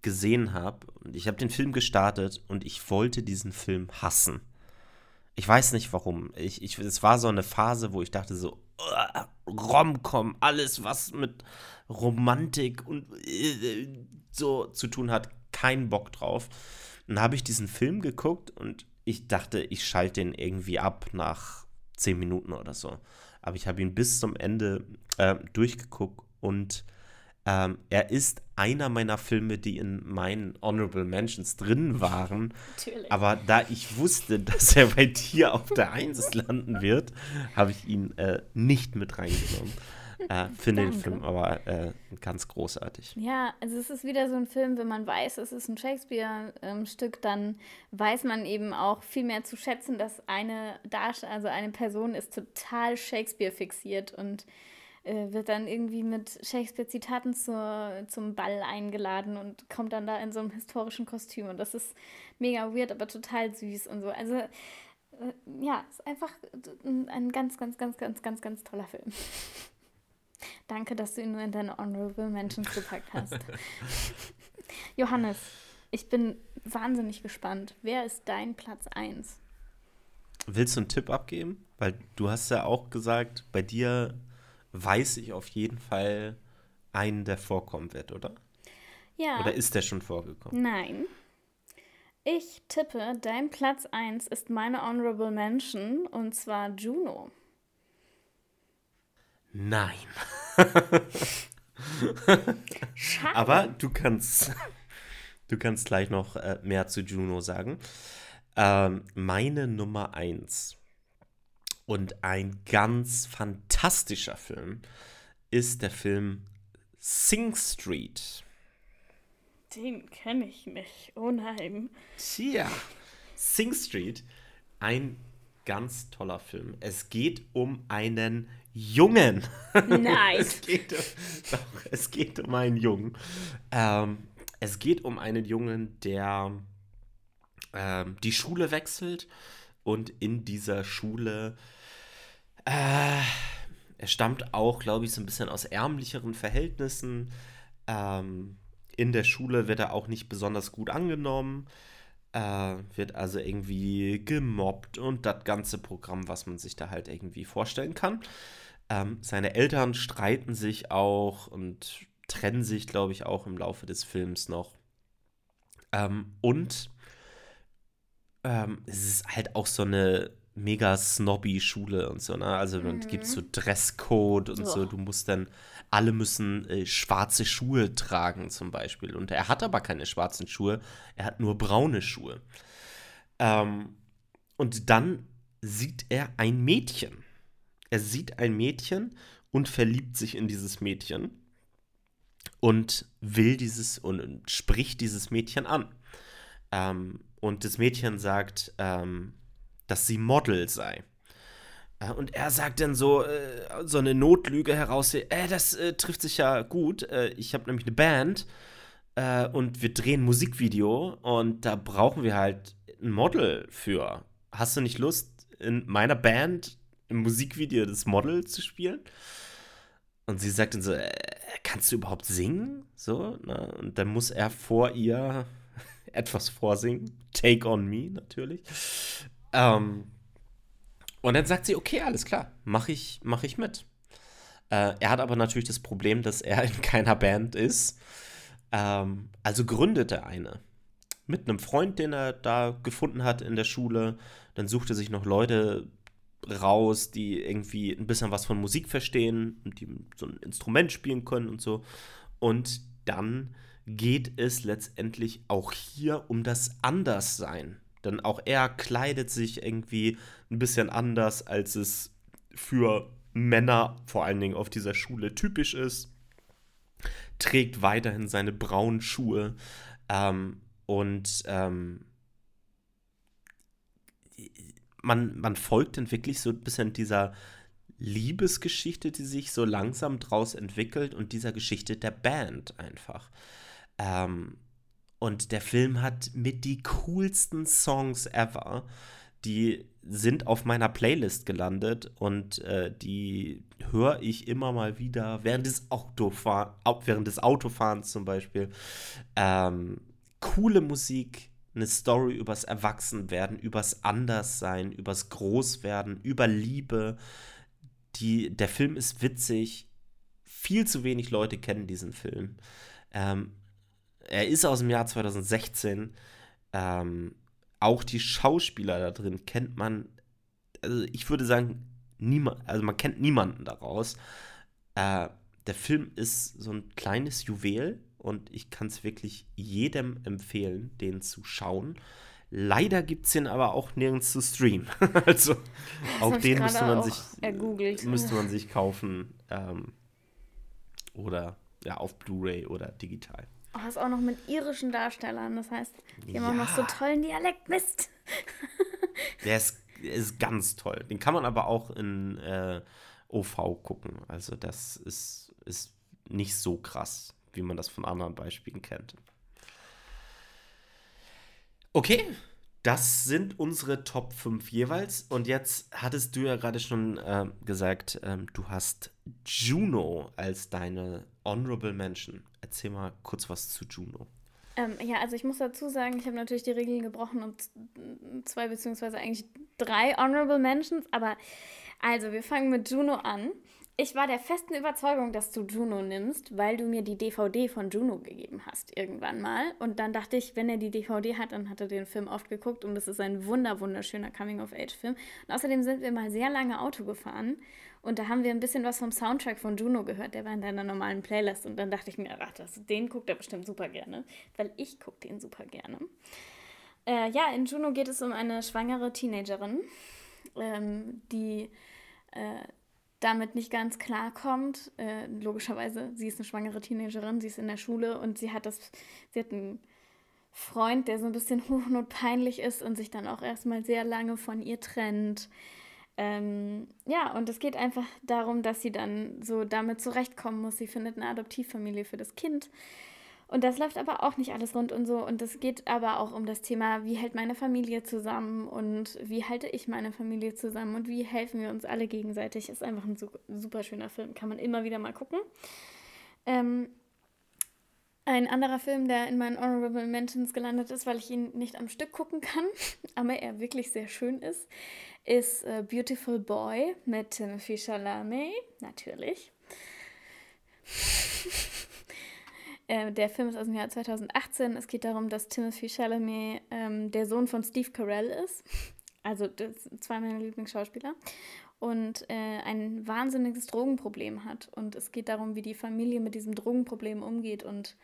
gesehen habe und ich habe den Film gestartet und ich wollte diesen Film hassen. Ich weiß nicht warum. Ich, ich, es war so eine Phase, wo ich dachte so, uh, Romcom, alles was mit Romantik und uh, so zu tun hat, keinen Bock drauf. Dann habe ich diesen Film geguckt und ich dachte, ich schalte den irgendwie ab nach zehn Minuten oder so. Aber ich habe ihn bis zum Ende äh, durchgeguckt und ähm, er ist einer meiner Filme, die in meinen Honorable Mentions drin waren. Natürlich. Aber da ich wusste, dass er bei dir auf der Eins landen wird, habe ich ihn äh, nicht mit reingenommen. Äh, Finde den Film aber äh, ganz großartig. Ja, also es ist wieder so ein Film, wenn man weiß, es ist ein Shakespeare-Stück, dann weiß man eben auch viel mehr zu schätzen, dass eine Darst also eine Person ist total Shakespeare fixiert und äh, wird dann irgendwie mit Shakespeare-Zitaten zum Ball eingeladen und kommt dann da in so einem historischen Kostüm. Und das ist mega weird, aber total süß und so. Also, äh, ja, ist einfach ein ganz, ganz, ganz, ganz, ganz, ganz toller Film. Danke, dass du ihn nur in deine Honorable Mentions gepackt hast. Johannes, ich bin wahnsinnig gespannt. Wer ist dein Platz 1? Willst du einen Tipp abgeben? Weil du hast ja auch gesagt, bei dir weiß ich auf jeden Fall einen, der vorkommen wird, oder? Ja. Oder ist der schon vorgekommen? Nein. Ich tippe, dein Platz 1 ist meine Honorable Mention und zwar Juno. Nein. Schade. Aber du kannst, du kannst gleich noch äh, mehr zu Juno sagen. Ähm, meine Nummer 1 und ein ganz fantastischer Film ist der Film Sing Street. Den kenne ich nicht. Oh nein. Tja, Sing Street, ein ganz toller Film. Es geht um einen Jungen. Nein. es, geht, doch, es geht um einen Jungen. Ähm, es geht um einen Jungen, der ähm, die Schule wechselt und in dieser Schule äh, er stammt auch, glaube ich, so ein bisschen aus ärmlicheren Verhältnissen. Ähm, in der Schule wird er auch nicht besonders gut angenommen. Äh, wird also irgendwie gemobbt und das ganze Programm, was man sich da halt irgendwie vorstellen kann. Ähm, seine Eltern streiten sich auch und trennen sich, glaube ich, auch im Laufe des Films noch. Ähm, und ähm, es ist halt auch so eine mega snobby Schule und so, ne? Also mhm. gibt so Dresscode und oh. so, du musst dann, alle müssen äh, schwarze Schuhe tragen zum Beispiel. Und er hat aber keine schwarzen Schuhe, er hat nur braune Schuhe. Ähm, und dann sieht er ein Mädchen. Er sieht ein Mädchen und verliebt sich in dieses Mädchen und will dieses und spricht dieses Mädchen an. Ähm, und das Mädchen sagt, ähm, dass sie Model sei. Äh, und er sagt dann so, äh, so eine Notlüge heraus, äh, das äh, trifft sich ja gut. Äh, ich habe nämlich eine Band äh, und wir drehen ein Musikvideo und da brauchen wir halt ein Model für. Hast du nicht Lust, in meiner Band im Musikvideo das Model zu spielen. Und sie sagt dann so, äh, kannst du überhaupt singen? So, ne? Und dann muss er vor ihr etwas vorsingen. Take on me, natürlich. Ähm, und dann sagt sie, okay, alles klar, mach ich, mach ich mit. Äh, er hat aber natürlich das Problem, dass er in keiner Band ist. Ähm, also gründet er eine. Mit einem Freund, den er da gefunden hat in der Schule. Dann sucht er sich noch Leute raus, die irgendwie ein bisschen was von Musik verstehen und die so ein Instrument spielen können und so. Und dann geht es letztendlich auch hier um das Anderssein. Denn auch er kleidet sich irgendwie ein bisschen anders, als es für Männer vor allen Dingen auf dieser Schule typisch ist. Trägt weiterhin seine braunen Schuhe ähm, und ähm, man, man folgt dann wirklich so ein bisschen dieser Liebesgeschichte, die sich so langsam draus entwickelt und dieser Geschichte der Band einfach. Ähm, und der Film hat mit die coolsten Songs ever. Die sind auf meiner Playlist gelandet und äh, die höre ich immer mal wieder während des, Autofahr während des Autofahrens zum Beispiel. Ähm, coole Musik, eine Story übers Erwachsenwerden, übers Anderssein, übers Großwerden, über Liebe. Die, der Film ist witzig. Viel zu wenig Leute kennen diesen Film. Ähm, er ist aus dem Jahr 2016. Ähm, auch die Schauspieler da drin kennt man, also ich würde sagen, niemand, also man kennt niemanden daraus. Äh, der Film ist so ein kleines Juwel und ich kann es wirklich jedem empfehlen, den zu schauen. Leider gibt es den aber auch nirgends zu streamen. also das auch den müsste man, sich, ergoogelt. müsste man sich kaufen. Ähm, oder ja, auf Blu-ray oder digital. Oh, hast auch noch mit irischen Darstellern. Das heißt, die ja. haben auch noch so tollen Dialekt. Mist. Der ist, ist ganz toll. Den kann man aber auch in äh, OV gucken. Also das ist, ist nicht so krass, wie man das von anderen Beispielen kennt. Okay, das sind unsere Top 5 jeweils. Und jetzt hattest du ja gerade schon äh, gesagt, ähm, du hast Juno als deine Honorable Mention. Erzähl mal kurz was zu Juno. Ähm, ja, also ich muss dazu sagen, ich habe natürlich die Regeln gebrochen und zwei beziehungsweise eigentlich drei Honorable Mentions. Aber also, wir fangen mit Juno an. Ich war der festen Überzeugung, dass du Juno nimmst, weil du mir die DVD von Juno gegeben hast irgendwann mal. Und dann dachte ich, wenn er die DVD hat, dann hat er den Film oft geguckt und es ist ein wunder wunderschöner Coming-of-Age-Film. Und außerdem sind wir mal sehr lange Auto gefahren und da haben wir ein bisschen was vom Soundtrack von Juno gehört. Der war in deiner normalen Playlist und dann dachte ich mir, ach, das, den guckt er bestimmt super gerne, weil ich gucke den super gerne. Äh, ja, in Juno geht es um eine schwangere Teenagerin, ähm, die äh, damit nicht ganz klarkommt. Äh, logischerweise, sie ist eine schwangere Teenagerin, sie ist in der Schule und sie hat das, sie hat einen Freund, der so ein bisschen hochnotpeinlich ist und sich dann auch erstmal sehr lange von ihr trennt. Ähm, ja, und es geht einfach darum, dass sie dann so damit zurechtkommen muss. Sie findet eine Adoptivfamilie für das Kind. Und das läuft aber auch nicht alles rund und so. Und es geht aber auch um das Thema, wie hält meine Familie zusammen und wie halte ich meine Familie zusammen und wie helfen wir uns alle gegenseitig. Ist einfach ein super schöner Film, kann man immer wieder mal gucken. Ähm, ein anderer Film, der in meinen Honorable Mentions gelandet ist, weil ich ihn nicht am Stück gucken kann, aber er wirklich sehr schön ist, ist äh, Beautiful Boy mit Timothy Chalamet, natürlich. Äh, der Film ist aus dem Jahr 2018. Es geht darum, dass Timothy Chalamet ähm, der Sohn von Steve Carell ist. Also das zwei meiner Lieblingsschauspieler. Und äh, ein wahnsinniges Drogenproblem hat. Und es geht darum, wie die Familie mit diesem Drogenproblem umgeht und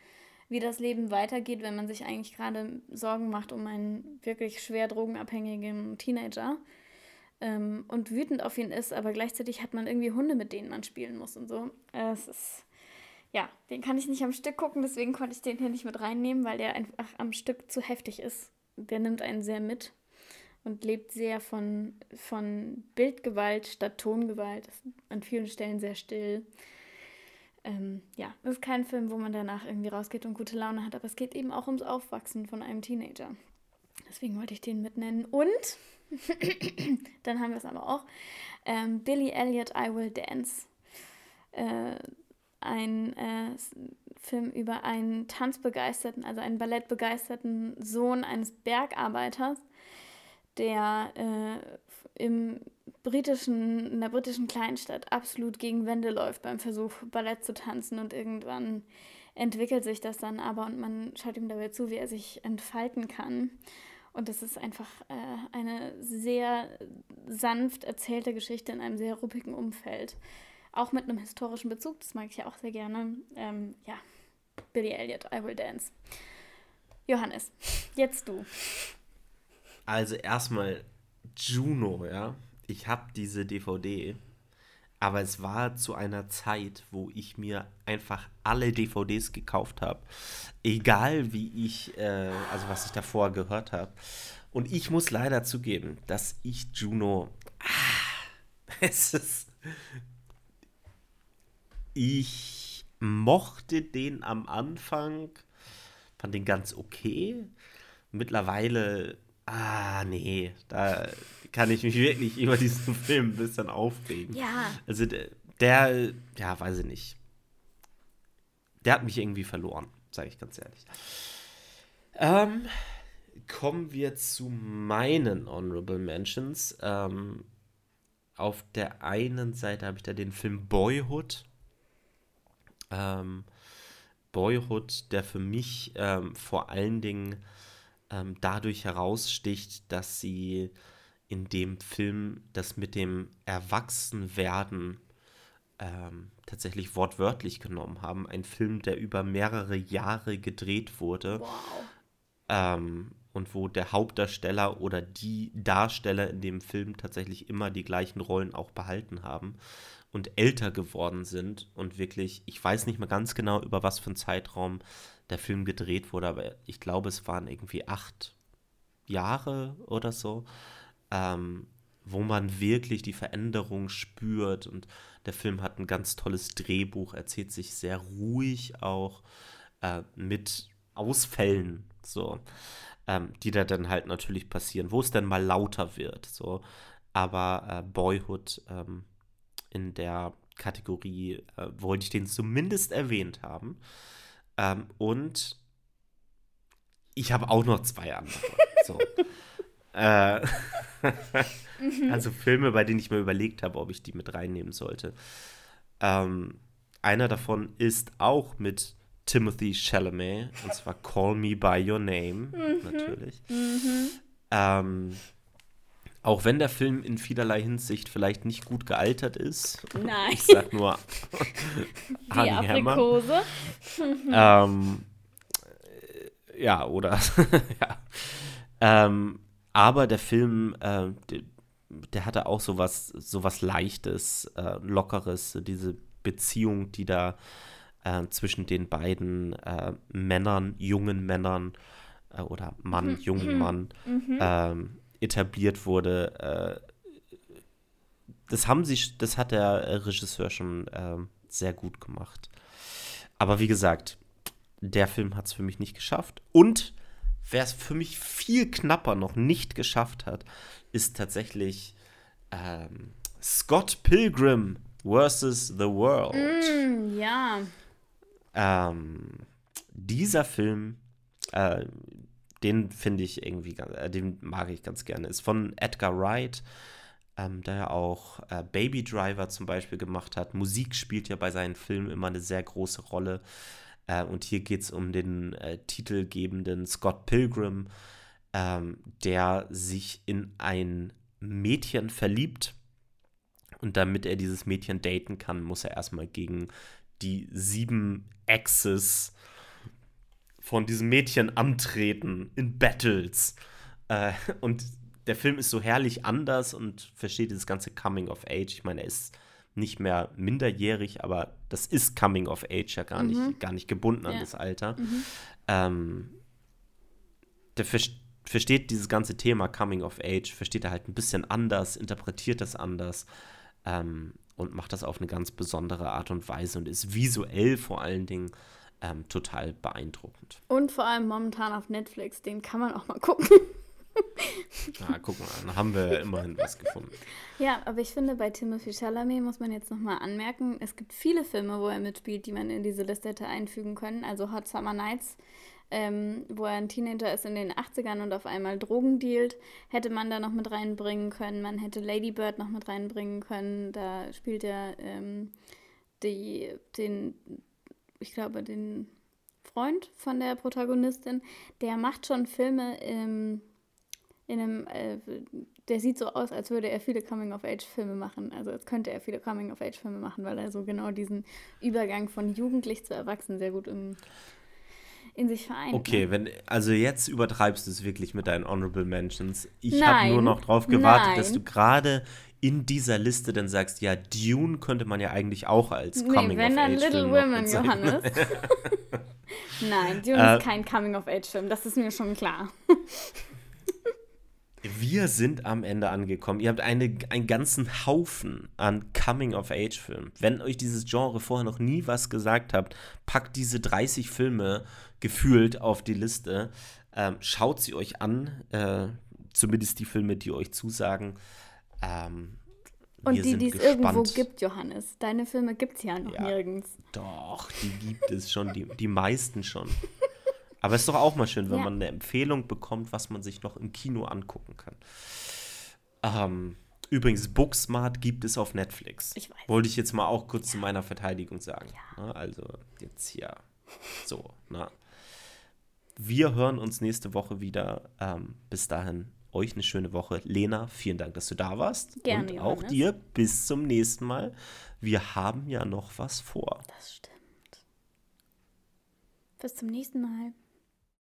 wie das Leben weitergeht, wenn man sich eigentlich gerade Sorgen macht um einen wirklich schwer drogenabhängigen Teenager ähm, und wütend auf ihn ist, aber gleichzeitig hat man irgendwie Hunde, mit denen man spielen muss und so. Es ist ja, den kann ich nicht am Stück gucken, deswegen konnte ich den hier nicht mit reinnehmen, weil der einfach am Stück zu heftig ist. Der nimmt einen sehr mit und lebt sehr von, von Bildgewalt statt Tongewalt. Ist an vielen Stellen sehr still. Ähm, ja, es ist kein Film, wo man danach irgendwie rausgeht und gute Laune hat, aber es geht eben auch ums Aufwachsen von einem Teenager. Deswegen wollte ich den mitnennen. Und Dann haben wir es aber auch. Ähm, Billy Elliot, I Will Dance. Äh, ein äh, Film über einen tanzbegeisterten, also einen ballettbegeisterten Sohn eines Bergarbeiters, der äh, im britischen, in der britischen Kleinstadt absolut gegen Wände läuft beim Versuch, Ballett zu tanzen und irgendwann entwickelt sich das dann aber und man schaut ihm dabei zu, wie er sich entfalten kann. Und das ist einfach äh, eine sehr sanft erzählte Geschichte in einem sehr ruppigen Umfeld. Auch mit einem historischen Bezug, das mag ich ja auch sehr gerne. Ähm, ja, Billy Elliot, I Will Dance. Johannes, jetzt du. Also erstmal Juno, ja. Ich habe diese DVD, aber es war zu einer Zeit, wo ich mir einfach alle DVDs gekauft habe. Egal wie ich, äh, also was ich davor gehört habe. Und ich muss leider zugeben, dass ich Juno. Ah, es ist ich mochte den am Anfang, fand den ganz okay. Mittlerweile, ah, nee, da kann ich mich wirklich über diesen Film ein bisschen aufregen. Ja. Also der, der ja, weiß ich nicht. Der hat mich irgendwie verloren, sage ich ganz ehrlich. Ähm, kommen wir zu meinen Honorable Mentions. Ähm, auf der einen Seite habe ich da den Film Boyhood ähm, Boyhood, der für mich ähm, vor allen Dingen ähm, dadurch heraussticht, dass sie in dem Film das mit dem Erwachsenwerden ähm, tatsächlich wortwörtlich genommen haben. Ein Film, der über mehrere Jahre gedreht wurde. Wow. Ähm, und wo der Hauptdarsteller oder die Darsteller in dem Film tatsächlich immer die gleichen Rollen auch behalten haben und älter geworden sind und wirklich, ich weiß nicht mehr ganz genau, über was für einen Zeitraum der Film gedreht wurde, aber ich glaube, es waren irgendwie acht Jahre oder so, ähm, wo man wirklich die Veränderung spürt und der Film hat ein ganz tolles Drehbuch, erzählt sich sehr ruhig auch äh, mit Ausfällen, so, ähm, die da dann halt natürlich passieren, wo es dann mal lauter wird, so. Aber äh, Boyhood ähm, in der Kategorie äh, wollte ich den zumindest erwähnt haben. Ähm, und ich habe auch noch zwei andere. So. äh, also Filme, bei denen ich mir überlegt habe, ob ich die mit reinnehmen sollte. Ähm, einer davon ist auch mit Timothy Chalamet, und zwar Call Me By Your Name, mhm. natürlich. Mhm. Ähm, auch wenn der Film in vielerlei Hinsicht vielleicht nicht gut gealtert ist. Nein. Ich sag nur Die Aprikose. ähm, ja, oder ja. Ähm, aber der Film, äh, der, der, hatte auch sowas, sowas Leichtes, äh, Lockeres, diese Beziehung, die da äh, zwischen den beiden äh, Männern, jungen Männern äh, oder Mann, mhm. jungen Mann, mhm. ähm, etabliert wurde, äh, das haben sie, das hat der Regisseur schon äh, sehr gut gemacht. Aber wie gesagt, der Film hat es für mich nicht geschafft. Und wer es für mich viel knapper noch nicht geschafft hat, ist tatsächlich ähm, Scott Pilgrim versus The World. Mm, ja. Ähm, dieser Film, äh, den finde ich irgendwie, äh, den mag ich ganz gerne. Ist von Edgar Wright, ähm, der ja auch äh, Baby Driver zum Beispiel gemacht hat. Musik spielt ja bei seinen Filmen immer eine sehr große Rolle. Äh, und hier geht es um den äh, titelgebenden Scott Pilgrim, ähm, der sich in ein Mädchen verliebt. Und damit er dieses Mädchen daten kann, muss er erstmal gegen die sieben Exes von diesem Mädchen antreten in Battles. Äh, und der Film ist so herrlich anders und versteht dieses ganze Coming of Age. Ich meine, er ist nicht mehr minderjährig, aber das ist Coming of Age ja gar, mhm. nicht, gar nicht gebunden ja. an das Alter. Mhm. Ähm, der ver versteht dieses ganze Thema Coming of Age, versteht er halt ein bisschen anders, interpretiert das anders ähm, und macht das auf eine ganz besondere Art und Weise und ist visuell vor allen Dingen ähm, total beeindruckend. Und vor allem momentan auf Netflix, den kann man auch mal gucken. Na, guck mal, dann haben wir immerhin was gefunden. Ja, aber ich finde, bei Timothy Chalamet muss man jetzt nochmal anmerken, es gibt viele Filme, wo er mitspielt, die man in diese Liste hätte einfügen können. Also Hot Summer Nights, ähm, wo er ein Teenager ist in den 80ern und auf einmal Drogen dealt, hätte man da noch mit reinbringen können. Man hätte Lady Bird noch mit reinbringen können. Da spielt er ähm, die, den, ich glaube, den Freund von der Protagonistin. Der macht schon Filme im in einem, äh, der sieht so aus, als würde er viele Coming-of-Age-Filme machen. Also als könnte er viele Coming-of-Age-Filme machen, weil er so genau diesen Übergang von jugendlich zu erwachsen sehr gut im, in sich vereint. Okay, ne? wenn, also jetzt übertreibst du es wirklich mit deinen Honorable Mentions. Ich habe nur noch drauf gewartet, nein. dass du gerade in dieser Liste dann sagst, ja, Dune könnte man ja eigentlich auch als nee, Coming wenn of dann Age Little Film Women, Johannes. Nein, Dune äh, ist kein Coming of Age Film, das ist mir schon klar. Wir sind am Ende angekommen. Ihr habt eine, einen ganzen Haufen an Coming-of-Age-Filmen. Wenn euch dieses Genre vorher noch nie was gesagt habt, packt diese 30 Filme gefühlt auf die Liste. Ähm, schaut sie euch an. Äh, zumindest die Filme, die euch zusagen. Ähm, und die, die es irgendwo gibt, Johannes. Deine Filme gibt es ja noch ja, nirgends. Doch, die gibt es schon. Die, die meisten schon. Aber es ist doch auch mal schön, wenn ja. man eine Empfehlung bekommt, was man sich noch im Kino angucken kann. Ähm, übrigens, Booksmart gibt es auf Netflix. Ich weiß. Wollte ich jetzt mal auch kurz ja. zu meiner Verteidigung sagen. Ja. Ne, also jetzt hier so. Na. Ne. Wir hören uns nächste Woche wieder. Ähm, bis dahin euch eine schöne Woche. Lena, vielen Dank, dass du da warst. Gerne. Und auch Johannes. dir bis zum nächsten Mal. Wir haben ja noch was vor. Das stimmt. Bis zum nächsten Mal.